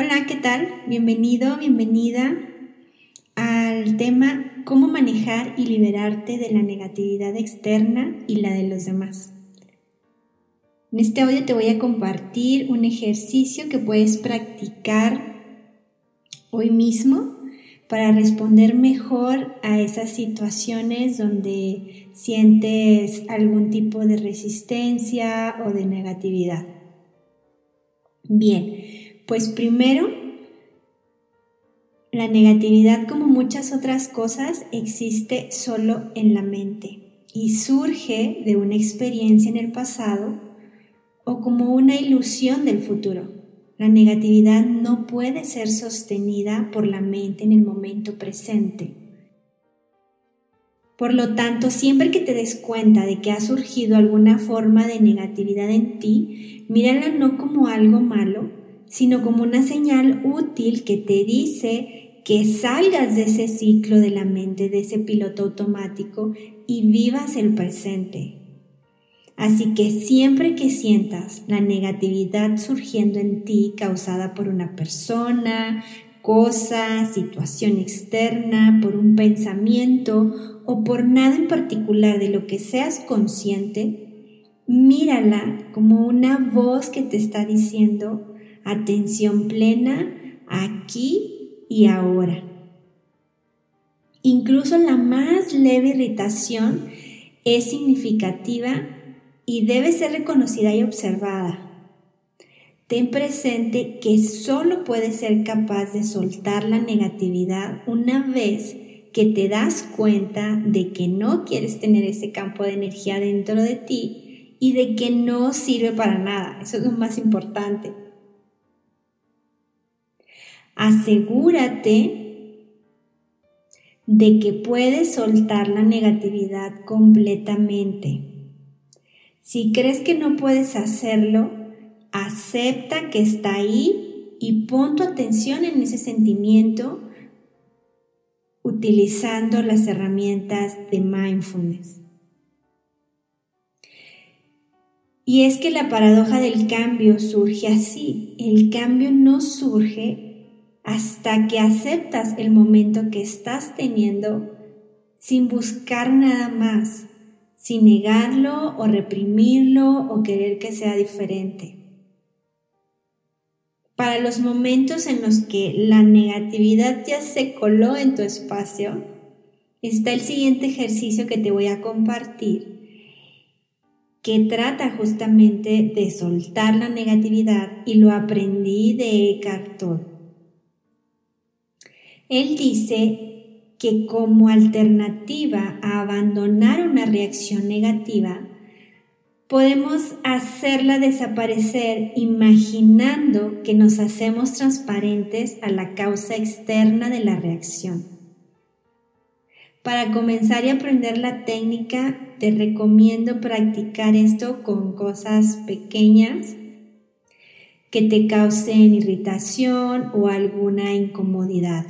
Hola, ¿qué tal? Bienvenido, bienvenida al tema cómo manejar y liberarte de la negatividad externa y la de los demás. En este audio te voy a compartir un ejercicio que puedes practicar hoy mismo para responder mejor a esas situaciones donde sientes algún tipo de resistencia o de negatividad. Bien, pues primero, la negatividad, como muchas otras cosas, existe solo en la mente y surge de una experiencia en el pasado o como una ilusión del futuro. La negatividad no puede ser sostenida por la mente en el momento presente. Por lo tanto, siempre que te des cuenta de que ha surgido alguna forma de negatividad en ti, mírala no como algo malo, sino como una señal útil que te dice que salgas de ese ciclo de la mente, de ese piloto automático y vivas el presente. Así que siempre que sientas la negatividad surgiendo en ti causada por una persona, cosa, situación externa, por un pensamiento o por nada en particular de lo que seas consciente, mírala como una voz que te está diciendo, atención plena aquí y ahora. Incluso la más leve irritación es significativa y debe ser reconocida y observada. Ten presente que solo puedes ser capaz de soltar la negatividad una vez que te das cuenta de que no quieres tener ese campo de energía dentro de ti y de que no sirve para nada. Eso es lo más importante asegúrate de que puedes soltar la negatividad completamente. Si crees que no puedes hacerlo, acepta que está ahí y pon tu atención en ese sentimiento utilizando las herramientas de mindfulness. Y es que la paradoja del cambio surge así. El cambio no surge hasta que aceptas el momento que estás teniendo sin buscar nada más, sin negarlo o reprimirlo o querer que sea diferente. Para los momentos en los que la negatividad ya se coló en tu espacio, está el siguiente ejercicio que te voy a compartir que trata justamente de soltar la negatividad y lo aprendí de Eckhart Tolle. Él dice que como alternativa a abandonar una reacción negativa, podemos hacerla desaparecer imaginando que nos hacemos transparentes a la causa externa de la reacción. Para comenzar y aprender la técnica, te recomiendo practicar esto con cosas pequeñas que te causen irritación o alguna incomodidad.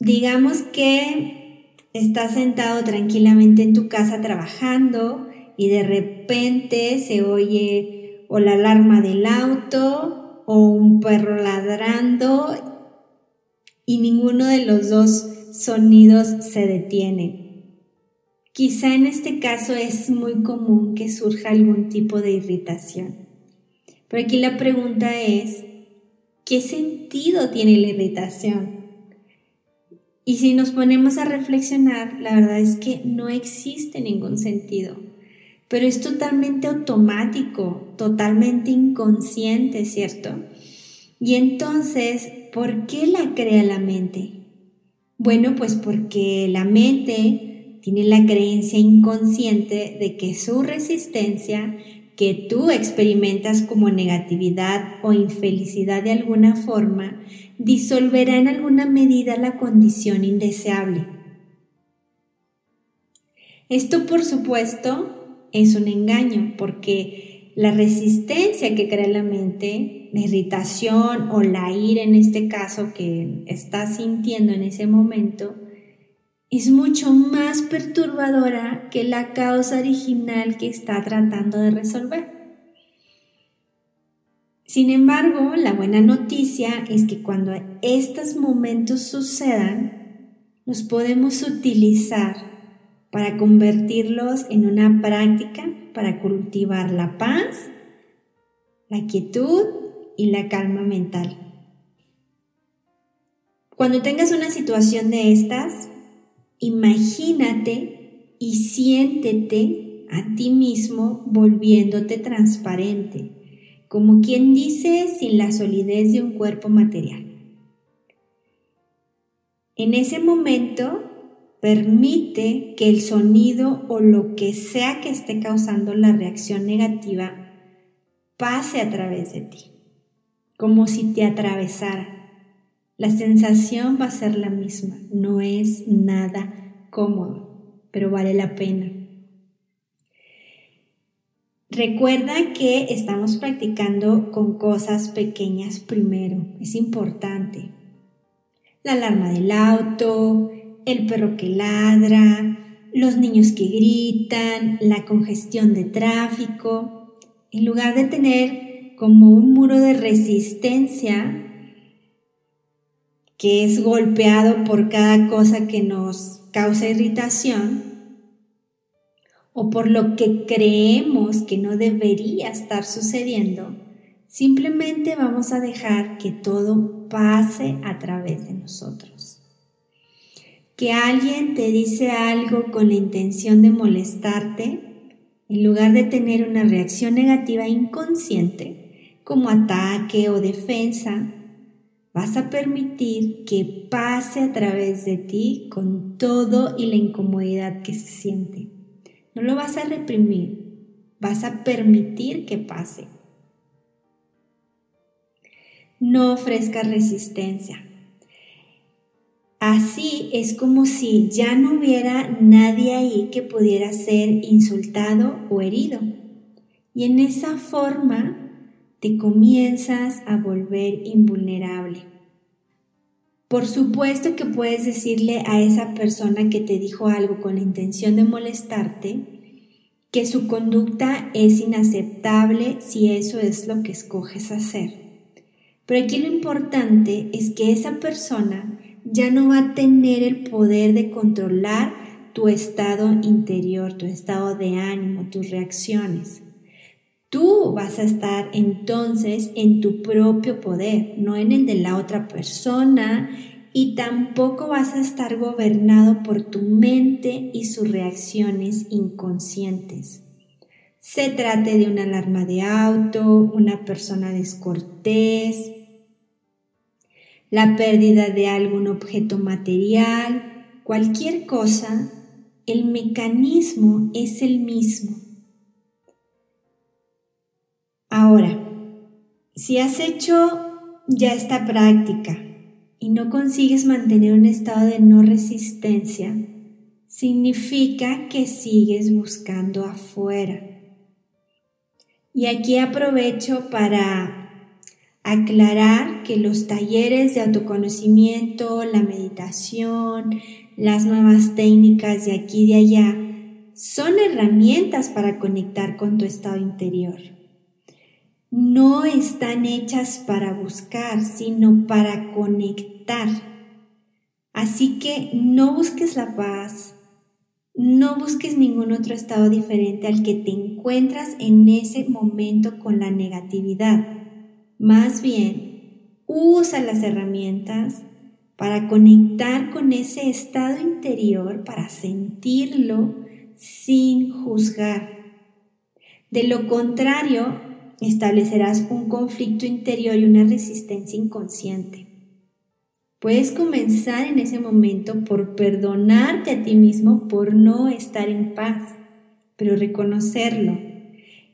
Digamos que estás sentado tranquilamente en tu casa trabajando y de repente se oye o la alarma del auto o un perro ladrando y ninguno de los dos sonidos se detiene. Quizá en este caso es muy común que surja algún tipo de irritación. Pero aquí la pregunta es, ¿qué sentido tiene la irritación? Y si nos ponemos a reflexionar, la verdad es que no existe ningún sentido, pero es totalmente automático, totalmente inconsciente, ¿cierto? Y entonces, ¿por qué la crea la mente? Bueno, pues porque la mente tiene la creencia inconsciente de que su resistencia que tú experimentas como negatividad o infelicidad de alguna forma, disolverá en alguna medida la condición indeseable. Esto, por supuesto, es un engaño, porque la resistencia que crea la mente, la irritación o la ira en este caso que estás sintiendo en ese momento, es mucho más perturbadora que la causa original que está tratando de resolver. Sin embargo, la buena noticia es que cuando estos momentos sucedan, los podemos utilizar para convertirlos en una práctica para cultivar la paz, la quietud y la calma mental. Cuando tengas una situación de estas, imagínate y siéntete a ti mismo volviéndote transparente como quien dice sin la solidez de un cuerpo material. En ese momento, permite que el sonido o lo que sea que esté causando la reacción negativa pase a través de ti, como si te atravesara. La sensación va a ser la misma, no es nada cómodo, pero vale la pena. Recuerda que estamos practicando con cosas pequeñas primero, es importante. La alarma del auto, el perro que ladra, los niños que gritan, la congestión de tráfico. En lugar de tener como un muro de resistencia que es golpeado por cada cosa que nos causa irritación, o por lo que creemos que no debería estar sucediendo, simplemente vamos a dejar que todo pase a través de nosotros. Que alguien te dice algo con la intención de molestarte, en lugar de tener una reacción negativa inconsciente, como ataque o defensa, vas a permitir que pase a través de ti con todo y la incomodidad que se siente. No lo vas a reprimir, vas a permitir que pase. No ofrezcas resistencia. Así es como si ya no hubiera nadie ahí que pudiera ser insultado o herido. Y en esa forma te comienzas a volver invulnerable. Por supuesto que puedes decirle a esa persona que te dijo algo con la intención de molestarte que su conducta es inaceptable si eso es lo que escoges hacer. Pero aquí lo importante es que esa persona ya no va a tener el poder de controlar tu estado interior, tu estado de ánimo, tus reacciones. Tú vas a estar entonces en tu propio poder, no en el de la otra persona y tampoco vas a estar gobernado por tu mente y sus reacciones inconscientes. Se trate de una alarma de auto, una persona descortés, la pérdida de algún objeto material, cualquier cosa, el mecanismo es el mismo Ahora, si has hecho ya esta práctica y no consigues mantener un estado de no resistencia, significa que sigues buscando afuera. Y aquí aprovecho para aclarar que los talleres de autoconocimiento, la meditación, las nuevas técnicas de aquí y de allá son herramientas para conectar con tu estado interior no están hechas para buscar, sino para conectar. Así que no busques la paz, no busques ningún otro estado diferente al que te encuentras en ese momento con la negatividad. Más bien, usa las herramientas para conectar con ese estado interior, para sentirlo sin juzgar. De lo contrario, establecerás un conflicto interior y una resistencia inconsciente. Puedes comenzar en ese momento por perdonarte a ti mismo por no estar en paz, pero reconocerlo.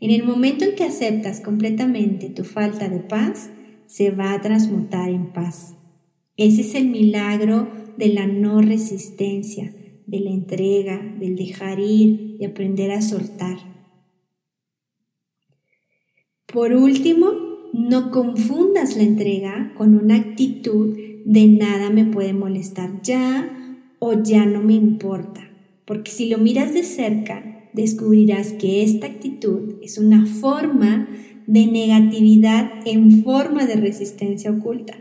En el momento en que aceptas completamente tu falta de paz, se va a transmutar en paz. Ese es el milagro de la no resistencia, de la entrega, del dejar ir, de aprender a soltar. Por último, no confundas la entrega con una actitud de nada me puede molestar ya o ya no me importa, porque si lo miras de cerca, descubrirás que esta actitud es una forma de negatividad en forma de resistencia oculta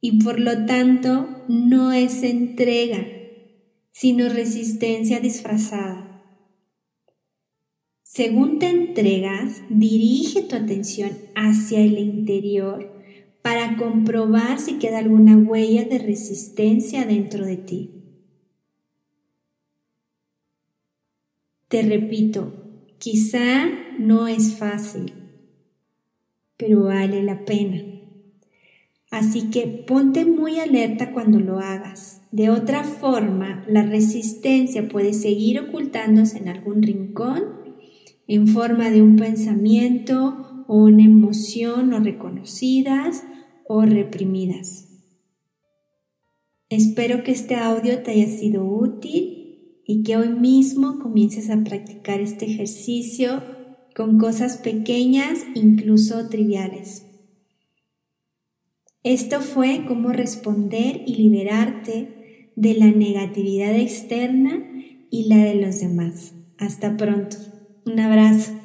y por lo tanto no es entrega, sino resistencia disfrazada. Según te entregas, dirige tu atención hacia el interior para comprobar si queda alguna huella de resistencia dentro de ti. Te repito, quizá no es fácil, pero vale la pena. Así que ponte muy alerta cuando lo hagas. De otra forma, la resistencia puede seguir ocultándose en algún rincón en forma de un pensamiento o una emoción no reconocidas o reprimidas. Espero que este audio te haya sido útil y que hoy mismo comiences a practicar este ejercicio con cosas pequeñas, incluso triviales. Esto fue cómo responder y liberarte de la negatividad externa y la de los demás. Hasta pronto. Un abrazo.